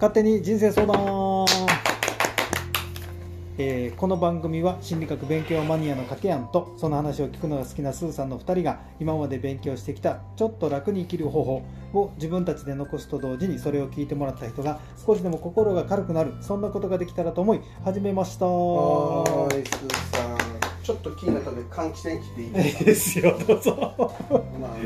勝手に人生相談、えーこの番組は心理学勉強マニアのかけやんとその話を聞くのが好きなスーさんの2人が今まで勉強してきたちょっと楽に生きる方法を自分たちで残すと同時にそれを聞いてもらった人が少しでも心が軽くなる。そんなことができたらと思い始めましたはーい、スーさん。ちょっと気になったので換気扇切っていいいですいですよ。どうぞか。まあ、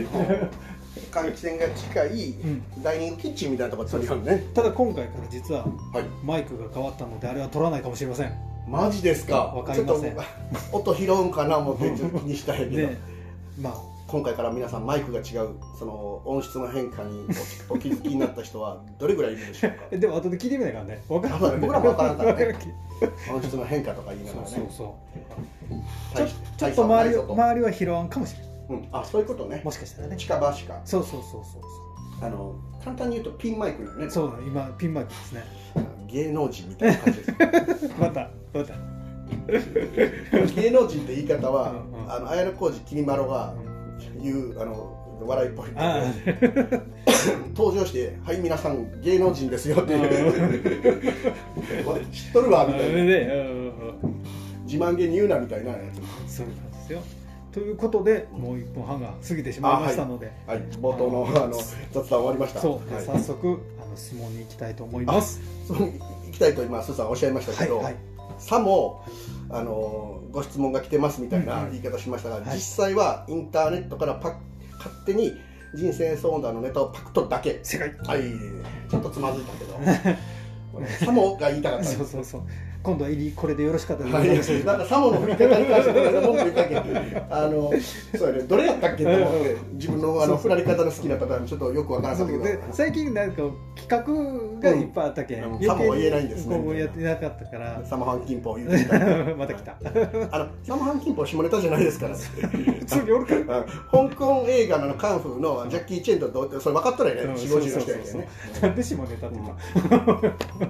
換気扇が近いん。ダイニングキッチンみたいなところに撮るよね。ただ今回から実ははい。マイクが変わったのであれは取らないかもしれません。マジですか？わかりません。ちょっと音拾うんかな思ってちょっと気にしたんやけど。でまあ。今回から皆さんマイクが違うその音質の変化にお お気づきになった人はどれぐらいいるでしょうか？え でも後で聞いてみないからね。分からん。あそうだね僕らも分からんからね。分音質の変化とか言いながらね。そうそう。そうちょちょっと周り周りは拾わんかもしれないうん、あそういうことね。もしかしたらね。近場しか。そうそうそうそうあの簡単に言うとピンマイクよね。そう今ピンマイクですね。芸能人みたいな感じです。またまた。芸能人って言い方は、うんうん。あの綾小路きみまろが言うあの笑いっぽい。あ 登場して「はい皆さん芸能人ですよ」っていう。俺知っとるわあみたいなね自慢げに言うなみたいなやつそうなん。ですよということでもう1分半が過ぎてしまいましたので、はい。冒頭のあの雑談終わりました。そう、はい、早速あの質問に行きたいと思います。行きたいと今スーさんおっしゃいましたけど、はいはい。さもあのご質問が来てますみたいなうん。うん言い方しましたが、はい。実際はインターネットからパ勝手に人生相談のネタをパクっとるだけ。正解。はい。ちょっとつまずいたけど。これサモが言いたかったそうそうそう今度は入りこれでよろしかったではい、すなんかサモの振り方に関して文句言ったっけあのそうやねどれやったっけと思って 自分のあの振られ方の好きなパターンちょっとよくわからなかったけど。で最近なんか企画がいっぱいあったけ？ん、うん。余計にさも言えないんですね。こうやってなかったから。サモハンキンポ言ってみた。また来たあのサモハンキンポ下ネタじゃないですから。普通におるから。あ香港映画のカンフーのジャッキー・チェンとどうってそれ分かったらね。うん。4 5 0の人やね。なんで下ネタって言った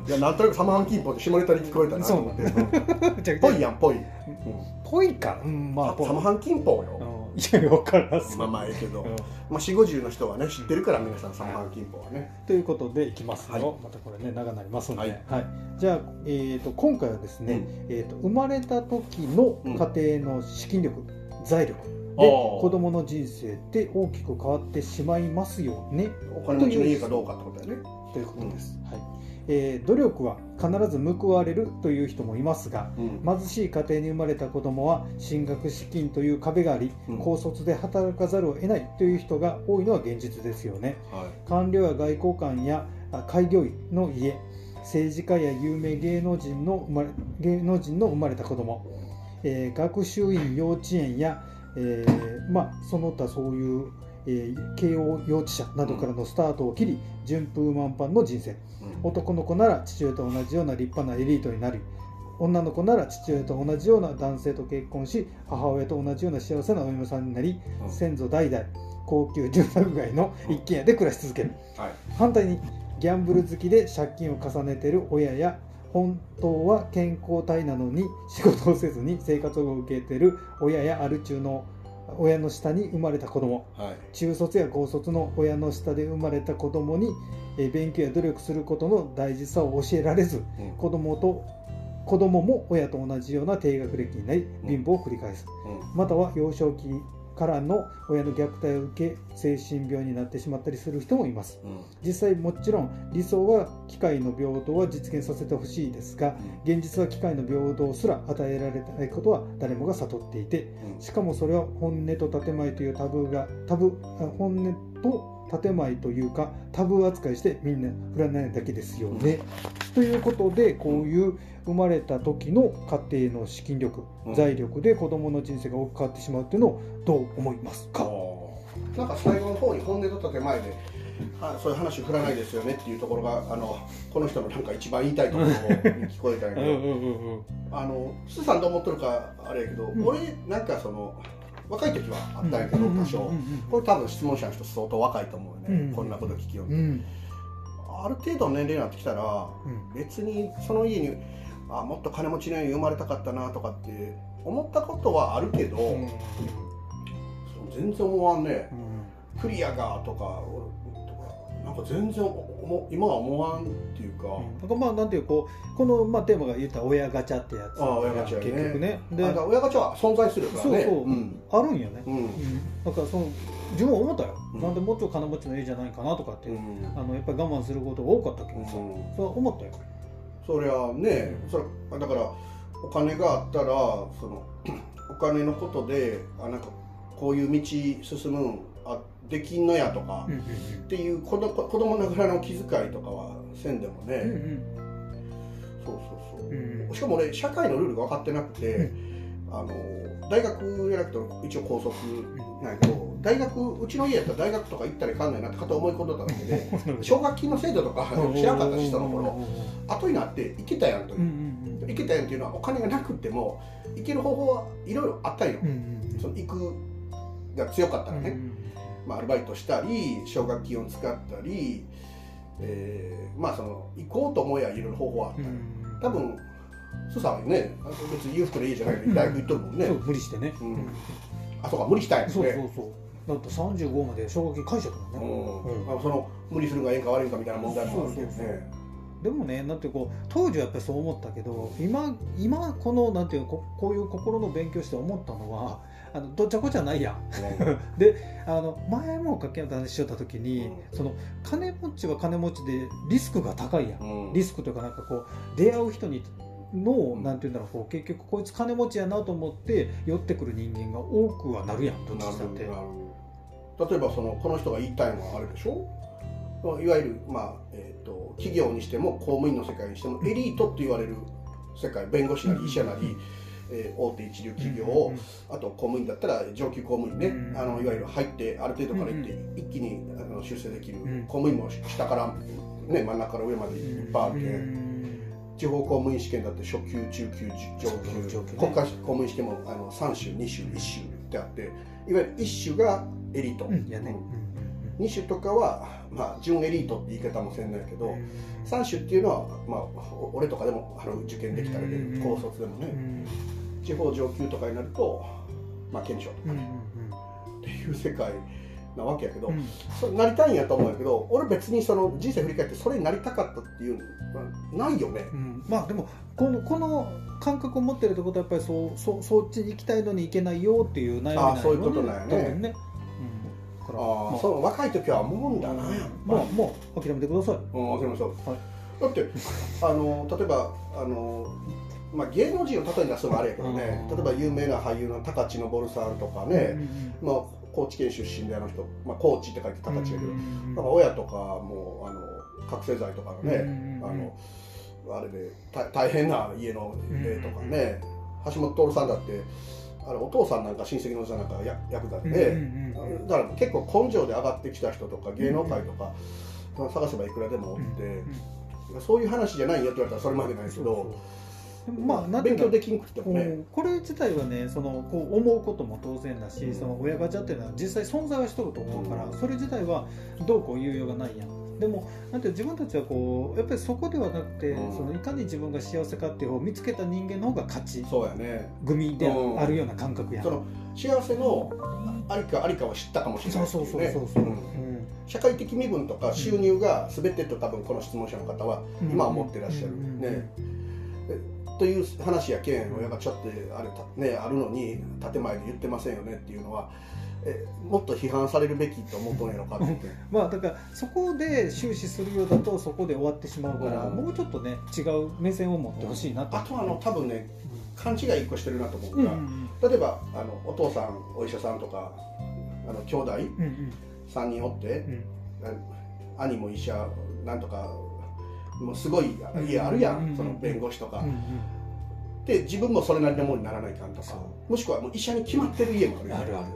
いやなんとなくサモハンキンポって下ネタに聞こえたな。とそう思ってじゃあぽいやんぽい、ぽいか。うんまあサモハンキンポよ、うん。いや分からんす。まあまあええけど、うん。まあ、4 5 0の人はね知ってるから皆さんサモハンキンポはね。ということでいきますよ、はい。またこれね長なりますので、ははい。いじゃあ、えー、と今回はですね、えー、と生まれた時の家庭の資金力、財力で子供の人生って大きく変わってしまいますよね。お金持ちの家かどうかってことだよね。ということです、はいえー努力は必ず報われるという人もいますがうん。貧しい家庭に生まれた子供は進学資金という壁があり、うん。高卒で働かざるを得ないという人が多いのは現実ですよね。はい。官僚や外交官やあ開業医の家政治家や有名芸能人の生まれ芸能人の生まれた子供、えー学習院幼稚園や、えーまあ、その他そういう、えー慶応幼稚舎などからのスタートを切り順風満帆の人生。男の子なら父親と同じような立派なエリートになり女の子なら父親と同じような男性と結婚し母親と同じような幸せなお嫁さんになりうん。先祖代々高級住宅街の一軒家で暮らし続ける。はい。反対にギャンブル好きで借金を重ねている親や本当は健康体なのに仕事をせずに生活を受けている親やアル中の親の下に生まれた子供。はい。中卒や高卒の親の下で生まれた子供にえー勉強や努力することの大事さを教えられずうん。子供と子供も親と同じような低学歴になり貧乏を繰り返す。うん。または幼少期からの親の虐待を受け精神病になってしまったりする人もいます。うん。実際もちろん理想は機械の平等は実現させてほしいですが現実は機械の平等すら与えられないことは誰もが悟っていてしかもそれは本音と建前というタブーがタブあ本音と建前というかタブー扱いしてみんな振らないだけですよね。ということでこういう生まれた時の家庭の資金力、うん。財力で子供の人生が大きく変わってしまうっていうのをどう思いますか、なんか最後の方に本音と建前ではそういう話振らないですよねっていうところがあのこの人のなんか一番言いたいところに聞こえたんやけど。あのスーさんどう思っとるかあれやけど、ん。俺なんかその若い時はあったんやけど多少、これ多分質問者の人相当若いと思うよね、うん。こんなこと聞きよううんうん。ある程度の年齢になってきたらうん。別にその家にあもっと金持ちの家に生まれたかったなとかって思ったことはあるけど、全然思わんね。うん。クリアがとかとかなんか全然思今は思わんっていうか、なんかまあなんていうこうこのまあテーマが言ったら親ガチャってやつ。ああ親ガチャやね。結局ね。で親ガチャは存在するからね。そうそう、ん。あるんよね、うん。だからその自分は思ったよ、うん。なんでもうちょい金持ちの家じゃないかなとかって、うん。あのやっぱり我慢することが多かったけどさ、うん。それは思ったよ。そりゃねそれだからお金があったらその お金のことであなんかこういう道進むんあできんのやとか、うんうんっていう子ど子供ながらの気遣いとかはせんでもね、うんうん。そうそうそう、うんしかも俺社会のルールが分かってなくて、あの大学じゃなくて一応高卒なんやけど大学うちの家やったら大学とか行ったらいかんないなって片思い込んでただけで 奨学金の制度とか知らんかったしその頃。後になって行けたやんという。うんうん行けたやんっていうのはお金がなくても行ける方法はいろいろあったんよ、うんうんその行くが強かったらね、うんまあ、アルバイトしたり奨学金を使ったり、えーまあその行こうと思えばいろいろ方法はあった。よ、うん。多分スさんはね別に裕福でいいじゃない。のに大学行っとるもんね、そう無理してね、うん。あそうか無理したんやそうそうねそう。だって35まで奨学金返しちゃったもんね、うん。あその無理するがええんか悪いんかみたいな問題もあるけどねでもねなんてこう当時はやっぱりそう思ったけど今今このなんていうここういう心の勉強して思ったのはあのどっちゃこっちゃないやん。あの前も掛け話しよった時に、うん。その金持ちは金持ちでリスクが高いやん、うん。リスクというかなんかこう出会う人にの、ん。なんていうんだろうこう結局こいつ金持ちやなと思って寄ってくる人間が多くはなるやんどっちなるにしたって。例えばそのこの人が言いたいのはあれでしょ？いわゆる、まあえー、と企業にしても公務員の世界にしてもエリートって言われる世界弁護士なり医者なり、えー大手一流企業を、あと公務員だったら上級公務員ね、うん。あのいわゆる入ってある程度から行って、一気にあの出世できる、ん。公務員も下から、ね、真ん中から上までいっぱいあって、地方公務員試験だって初級中級上級上級ね。国家公務員試験もあの3種2種1種ってあっていわゆる1種がエリート、うんやね、うん。2種とかは、まあ、準エリートって言い方もせんないけど、3種っていうのは、まあ、お俺とかでもあの受験できたレベル、うん。高卒でもね、うん地方上級とかになると、まあ、検証とうんかっていう世界なわけやけど、うん。それなりたいんやと思うんやけど俺別にその人生振り返ってそれになりたかったっていうのはないよね。うん。まあでもこのこの感覚を持ってるってことはやっぱりそうそそっちに行きたいのに行けないよっていう悩みなんやそういうことなんやね。ね、うん、だからああ、まあ。そう若い時は思うんだな、やっぱまあもう諦めてください。うん、わかりました。はい。だって、あの、例えば、あの。まあ、芸能人を例えに出すのはあれやけどね、うん。例えば有名な俳優の高知昇さんとかね、まあ、高知県出身であの人、まあ、高知って書いて高知やけど、なんか親とかもあの覚醒剤とかのね、うんあのあれで大大変な家の例とかね、橋本徹さんだってあれお父さんなんか親戚のおじさんなんかやヤクザで、ねだから結構根性で上がってきた人とか芸能界とか、探せばいくらでもおって、そういう話じゃないよって言われたらそれまでないけど、まあな勉強できんくてもね、うん。これ自体はねそのこう思うことも当然だし、うん。その親ガチャっていうのは実際存在はしとると思うから、うん。それ自体はどうこう言うようがないやん。でもなんて自分たちはこうやっぱりそこではなくて、うん。そのいかに自分が幸せかっていう方を見つけた人間の方が勝ちそうやね。組でうんあるような感覚やん、その幸せのありかありかを知ったかもしれないそうそうそうそうそう、うん。社会的身分とか収入が全てと多分この質問者の方はうん。今は持ってらっしゃる、うん。ね。えという話やけん親がちょっとあれた、ね、あるのに建前で言ってませんよねっていうのはえもっと批判されるべきと思ったんやろかって。まあだからそこで終始するようだとそこで終わってしまうから、うん。もうちょっとね違う目線を持ってほしいなと、あとあの多分ね勘違い一個してるなと思ううんのが、うん。例えばあのお父さんお医者さんとかあの兄弟うんうん。3人おってうん。兄も医者なんとかもうすごい家あるやうんんその弁護士とか。で自分もそれなりのものにならないかんとかもしくはもう医者に決まってる家もあるやん。あるある、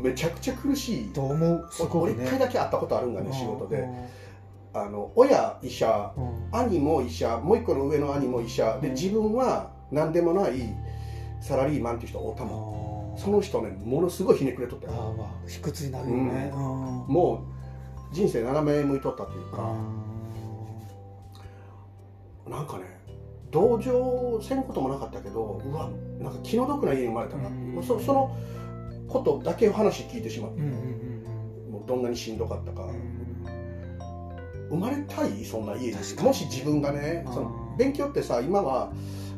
めちゃくちゃ苦しい。と思うすご俺くね。一回だけ会ったことあるんがねうん仕事で。あの親医者うん。兄も医者もう一個の上の兄も医者。でうん。自分は何でもないサラリーマンっていう人おったあもん。ー。その人ねものすごいひねくれとったよ。あーまあ卑屈になるよね、うん。もう人生斜め向いとったというかなんかね同情せんこともなかったけどうわなんか気の毒な家に生まれたなっていう。うんそそのことだけ話聞いてしまって、うんうんうん。もうどんなにしんどかったか、うん生まれたい？そんな家に。もし自分がねその勉強ってさ今は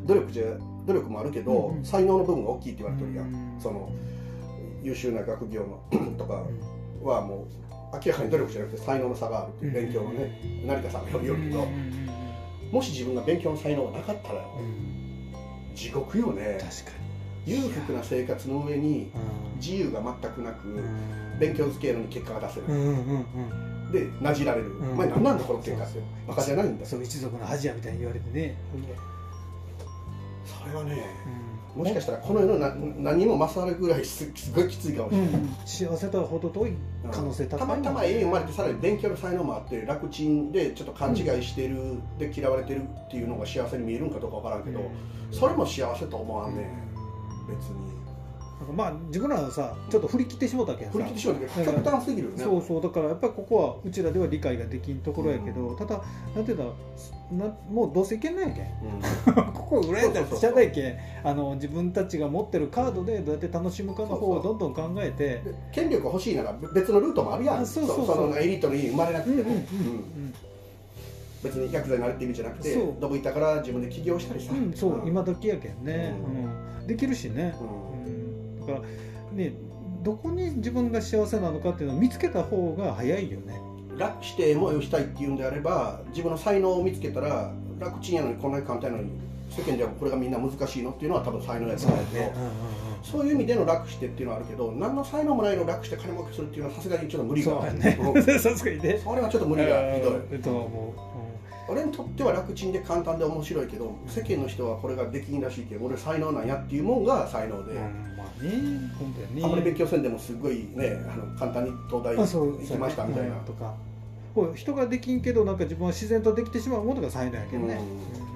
努力じゃ努力もあるけど、才能の部分が大きいって言われてるやん、うんその優秀な学業のとかはもう明らかに努力じゃなくて才能の差があるっていう。勉強のね、成田さんが言うけど、もし自分が勉強の才能がなかったらよ地獄よね。確か裕福な生活の上にに自由が全くなく、うん。勉強付けやのに結果が出せない、うんうんうん。でなじられる、うん。お前何なんだこの結果って。バカじゃないんだ。そう一族の恥やみたいに言われてね。それはねうんもしかしたらこの世のな何も勝るぐらいすすごいきついかもしれない、うん。幸せとは程遠い可能性高いたまたま家に生まれてさらに勉強の才能もあって楽ちんでちょっと勘違いしてる、で嫌われてるっていうのが幸せに見えるんかどうかわからん。けど、それも幸せと思わんね別に。なんかまあ自分らはさちょっと振り切ってしもうたけんさ。振り切ってしまうけど極端すぎるよね。そうそうだからやっぱりここはうちらでは理解ができんところやけど、ただなんていうんだなもうどうせいけんないやけん。うん。ここを裏やったらしゃあないけん。あの自分たちが持ってるカードでどうやって楽しむかの方をどんどん考えて。で権力欲しいなら別のルートもあるやん。あそうそうそう。のエリートに生まれなくても、うんうんうん。うん。別にヤクザになるって意味じゃなくてそう。どぶ板から自分で起業したりさ、うん、うん、そう、ん。今時やけんね、ううん。できるしね、うんからねどこに自分が幸せなのかっていうのを見つけた方が早いよね。楽してもよしたいっていうんであれば自分の才能を見つけたら楽ちんやのにこんなに簡単やのに世間ではこれがみんな難しいのっていうのは多分才能やと思うけどそういう意味での楽してっていうのはあるけど何の才能もないのを楽して金儲けするっていうのはさすがにちょっと無理が。そう やね。それはちょっと無理がひどい。と思俺にとっては楽ちんで簡単で面白いけど世間の人はこれができんらしいけど俺才能なんやっていうもんが才能う、で、うん、まあね本当やね。あんまり勉強せんでもすごいねあの簡単に東大行きましたみたいな、うんとか。人ができんけどなんか自分は自然とできてしまうものが才能やけどね、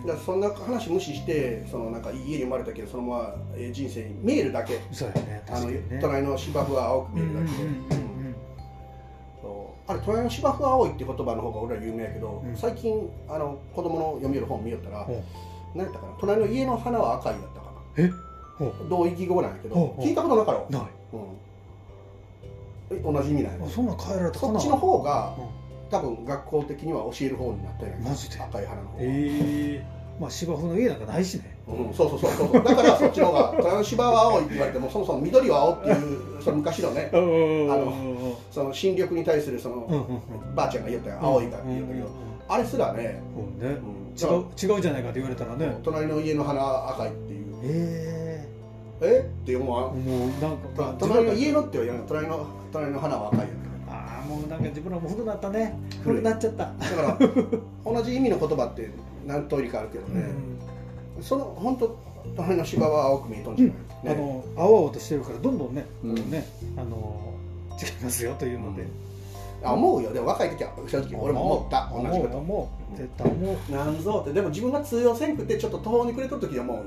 うん。だそんな話無視してそのなんかいい家に生まれたけどそのままえー人生に見えるだけ。そうやねあの隣の芝生は青く見えるだけで、うんうんうんあれ隣の芝生は青いって言葉の方が俺は有名やけど、うん。最近あの子供の読みよる本見よったら、ほう。何やったかな隣の家の花は赤いだったかな。同意義語なんやけど、聞いたことなかろ？うない。うん、え同じ意味なんやあそんなん変えられた。かなそっちの方がうん。多分学校的には教える方になったんやマジで？赤い花の方が、ええまあ芝生の家なんかないしね。うん、そうそうそうそう。だからそっちの方が芝は青いって言われてもそもそも緑は青っていう その昔のねあのその新緑に対するその、うんうんうん。ばあちゃんが言ったよ青いかって言ったけど、あれすらね、ね。うん違う違うじゃないかって言われたらね。隣の家の花は赤いっていう。え。え？って思わん？えもう。なんか隣の家のっては言わない。隣の隣の花は赤いやんああもうなんか自分らも古くなったね。古くなっちゃった。だから 同じ意味の言葉って何通りかあるけどね、その本当隣の芝は青く見えとんじゃない、ね。あの青々としてるからどんどんね、うん。ねあの違いますよというので、あ思うよ。でも若い時は正直俺も思った。同じこと。思う絶対思う。なんぞって。でも自分が通用せんくてちょっと途方に暮れとる時に思うよ。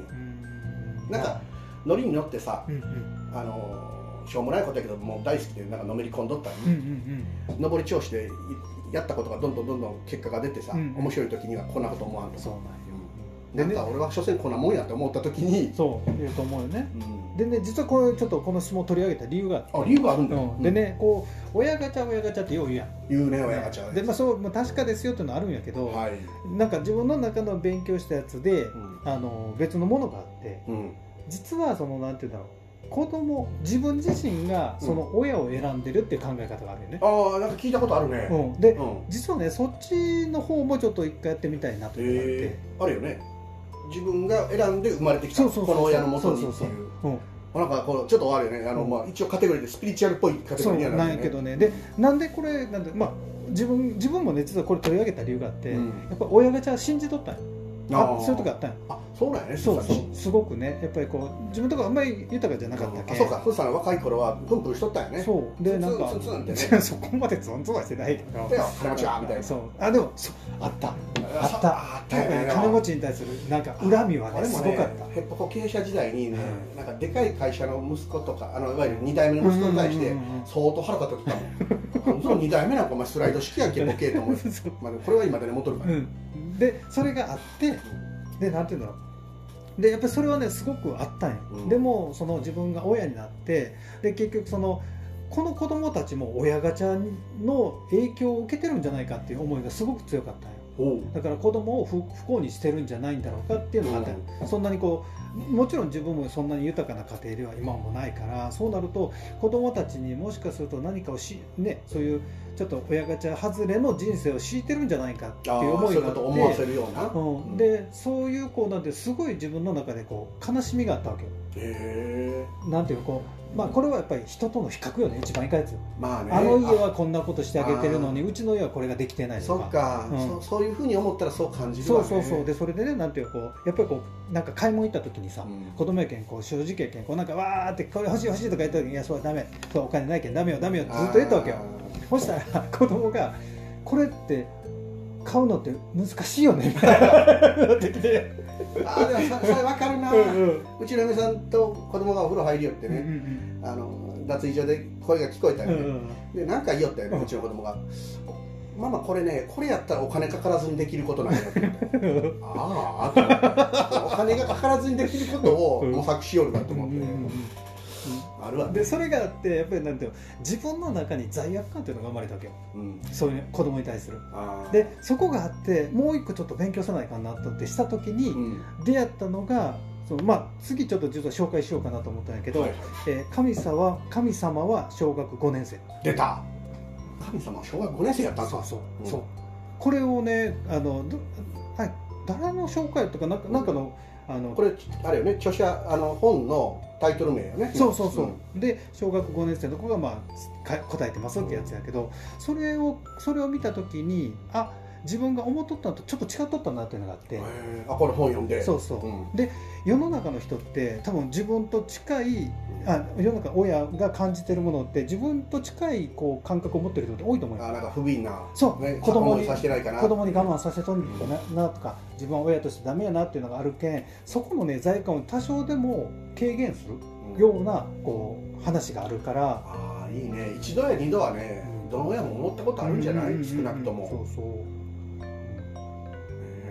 なんかノリに乗ってさうんうん。あのしょうもないことやけどもう大好きでなんかのめり込んどったうんうり、ん。上り調子でいやったことがどんどんどんどん結果が出てさ、うん面白い時にはこんなこと思わんと。かうんそうなんか俺は所詮こんなもんやって思った時に、そう言うと思うよね。うん。でね実はこれちょっとこの質問を取り上げた理由があ理由があるんだ。よ、うん。でねこう親ガチャ親ガチャってよう言うやん。言うね親ガチャでまあそうまあ確かですよっていうのはあるんやけど、はい、なんか自分の中の勉強したやつで、うん。あの別のものがあってうん。実はそのなんていうんだろう子供自分自身がその親を選んでるっていう考え方があるよね、ああなんか聞いたことあるね、うん、で、うん。実はねそっちの方もちょっと一回やってみたいなというのがあって、えー、あるよね。自分が選んで生まれてきたこの親のもとにっていう。そうそうう。ん。なんかこうちょっとあるよね。あの、うん。まあ、一応カテゴリーでスピリチュアルっぽいカテゴリーにはなるよね。なんやけどね。でなんでこれなんでまあ自分自分もね実はこれ取り上げた理由があって、うん。やっぱ親ガチャ信じとったんよあそういう時あったんよあそうなんやねそうそう。すごくね。やっぱりこう自分とかあんまり豊かじゃなかったけあそうかスーさん若い頃はプンプンしとったよね。そう。でなんかツンツンツンってね。そこまでツンツンはしてないけど。金持ちはみたいなそう。あでもそうあった。あそった。あったよね。金持ちに対するなんか恨みはねねすごかった。ヘッポコ経営者時代にね、うなんかでかい会社の息子とかあのいわゆる2代目の息子に対してうんうんうんうん。相当腹立ってたもん。その2代目なんかお前スライド式やんけボケと思う そう。まあ、これは今でね戻るから、うん、でそれがあってでなんていうんだろう。でやっぱりそれはねすごくあったんよ、うん。でもその自分が親になってで結局そのこの子供たちも親ガチャの影響を受けてるんじゃないかっていう思いがすごく強かったんよ。だから子供を不不幸にしてるんじゃないんだろうかっていうのがあった。よ、そんなにこうもちろん自分もそんなに豊かな家庭では今もないからそうなると子供たちにもしかすると何かをしねそういうちょっと親ガチャ外れの人生を強いてるんじゃないかっていう思いがあって。思わせるような、うん、でそういうこうなんてすごい自分の中でこう悲しみがあったわけよ。へなんていうこうまあこれはやっぱり人との比較よね一番いかんやつよまあね。あの家はこんなことしてあげてるのにうちの家はこれができてないとそっか、うん。そそういうふうに思ったらそう感じるそうわね。そうそうでそれでねなんていうこうやっぱりこうなんか買い物行った時にさ、うん。子供やけんこう正直やけんこうなんかわーってこれ欲しい欲しいとか言った時にいやそうダメ。そうお金ないけんダメよダメよってずっと言ったわけよ。そしたら 子供がこれって買うのって難しいよねみたいな。なってきてあーあーでもそそれ分かるな、うちの嫁さんと子供がお風呂入りよってうんうね、ん。あの脱衣所で声が聞こえたよね、うんうんでなんか言いよったよね、ううんちの子供が「ママこれねこれやったらお金かからずにできることなんや」って。ああお金がかからずにできることを模索しよるかと思って、うんうんうんあるわね。でそれがあってやっぱりなんていうの自分の中に罪悪感っていうのが生まれたわけよ。うん。そういう子供に対する。でそこがあってもう一個ちょっと勉強さないかなとってした時にうん。出会ったのがそのまあ次ちょっと実は紹介しようかなと思ったんやけど、はい。はいえー神様神様は小学5年生。出た。神様は小学5年生やったそうそう、うん。そう。これをねあのどはい。誰の紹介とかなんかなんかのあのこれあれよね著者あの本のタイトル名よね。そうそうそう、ん。で小学5年生の子が、まあ、か答えてますってやつやけど、それをそれを見た時にあ自分が思っとったのとちょっと違っとったなっていうのがあって、あこれ本読んで。そうそう、うん。で世の中の人って多分自分と近いあ世の中親が感じてるものって自分と近いこう感覚を持ってる人って多いと思うよ。あなんか不憫なそう。ね、子供にさせてないかな子供に我慢させとんななとか。自分は親としてダメやなっていうのがあるけんそこのね罪悪感を多少でも軽減するうん。ようなこう話があるから。ああいいね。一度や二度はね、うん。どの親も思ったことあるんじゃない、うん少なくとも、そうそう。ね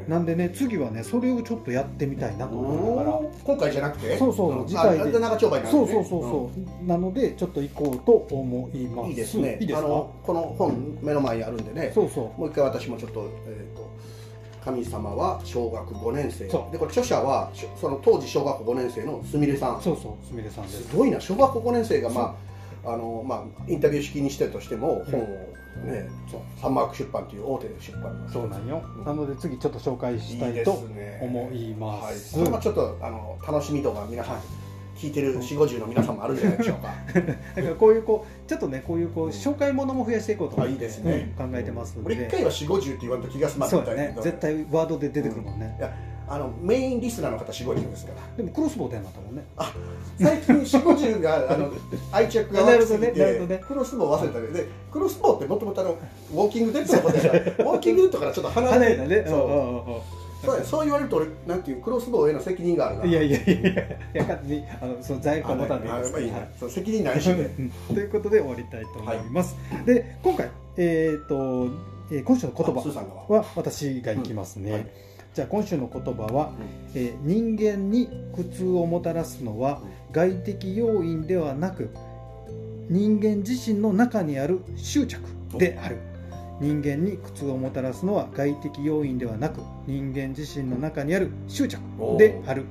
なんでね次はねそれをちょっとやってみたいな。と思いながら今回じゃなくて？そうそううん。次回。で長丁場になるね。そうそうそうそう、なのでちょっと行こうと思います。うんいいですね。いいですか？あのこの本目の前にあるんでねそうそう。もう一回私もちょっと,、えー、と神様は小学5年生。でこれ著者はその当時小学校5年生のすみれさん。そうそうすみれさんです。すごいな。小学校5年生がまああのまあインタビュー式にしてるとしても本をね、そうサンマーク出版という大手出版のそうなんよ、うん。なので次ちょっと紹介したいでとすね。思いまはい、す、これもちょっとあの楽しみ度が皆さん、聞いてる4 5 0の皆さんもあるんじゃないでしょうか。だからこういうこうちょっとねこういうこう紹介ものも増やしていこうと。思ってあいいですね。うん。考えてますんで。俺一回は4 5 0って言わんと気が済まないね。絶対ワードで出てくるもんね、いやあのメインリスナーの方4 5 0ですから。でもクロスボウでなったもんね最近4 5 0があの 愛着が湧きすぎなるほどね。ねクロスボウ忘れたけどでクロスボウってもともとあのウォーキングデッドのことやから ウォーキングデッドからちょっと離れ離れたね。そう。そうやそう言われると俺なんていうクロスボウへの責任があるな。いいやいやいやいや勝手にあのその罪悪感持たんでいいはいそう責任ないしねうんということで終わりたいと思います、で今回えっ、と、えー今週の言葉は私がいきますね、うんはいじゃあ今週の言葉は、えー人間に苦痛をもたらすのは外的要因ではなく人間自身の中にある執着である。人間に苦痛をもたらすのは外的要因ではなく人間自身の中にある執着である。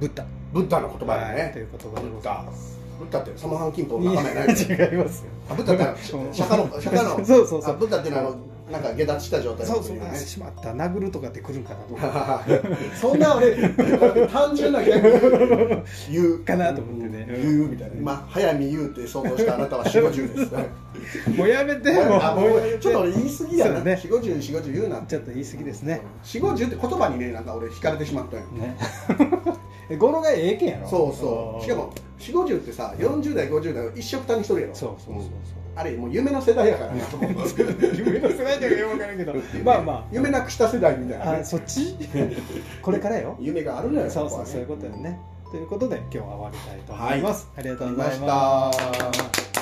ブッダ。ブッダの言葉だはい。といねう言葉でございます。ブッダ。ってサモハンキンの仲間やないや 違いますよ。あブッダって釈迦の 釈迦の。そうそうそう。あブッダってあのなんか下脱した状態そうそうしまった。殴るとかって来るんかなと思って。そんな俺 単純なギャグ言うかなと思ってね。うん言うみたいな。まあ早見言うって想像したあなたは4 5 0です。ね もうやめてもうあもうちょっと俺言い過ぎやな。そうね。4 5 0 4 5 0言うなちょっと言い過ぎですね。4 5 0って言葉にねなんか俺惹かれてしまったんよ。ね。え語呂がええけんやろ。そうそう。しかも4 5 0ってさ40代50代を一緒くたにしとるやろ。そうそうそうそう。あれもう夢の世代やから。な 夢の世代とかよく分からんけど。まあま夢なくした世代みたいな。ねああそっち？これからよ。夢があるのよそうそうそういうことよね。ということで今日は終わりたいと思います、ありがとうございありがとうございました